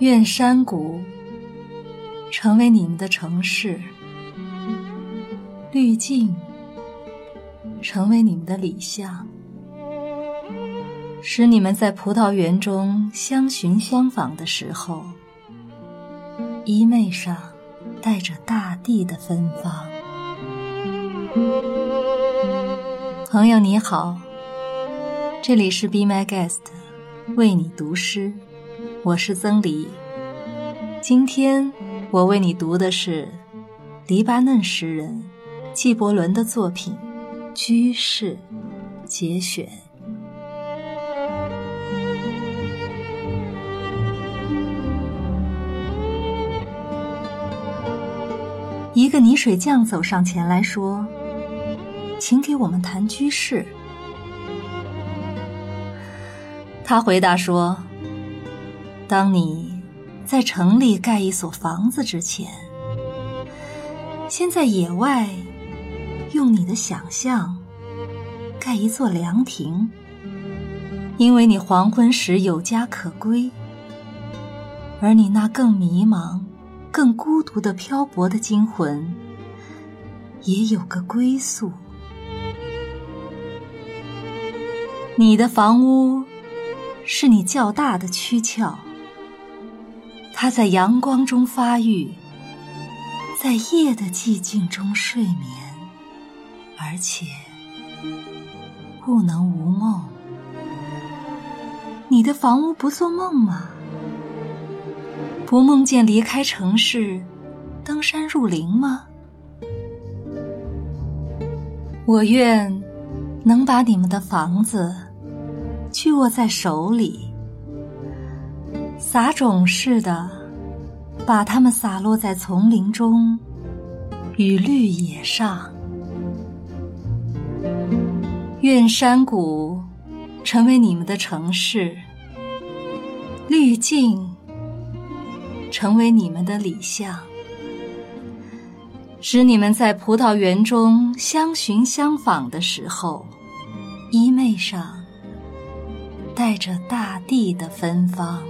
愿山谷成为你们的城市，滤镜成为你们的理想，使你们在葡萄园中相寻相访的时候，衣袂上带着大地的芬芳。朋友你好，这里是 Be My Guest，为你读诗。我是曾黎，今天我为你读的是黎巴嫩诗人纪伯伦的作品《居士》节选。一个泥水匠走上前来说：“请给我们谈居士。”他回答说。当你在城里盖一所房子之前，先在野外用你的想象盖一座凉亭，因为你黄昏时有家可归，而你那更迷茫、更孤独的漂泊的精魂也有个归宿。你的房屋是你较大的躯壳。它在阳光中发育，在夜的寂静中睡眠，而且不能无梦。你的房屋不做梦吗？不梦见离开城市，登山入林吗？我愿能把你们的房子去握在手里。撒种似的，把它们洒落在丛林中与绿野上。愿山谷成为你们的城市，滤镜成为你们的理想，使你们在葡萄园中相寻相访的时候，衣袂上带着大地的芬芳。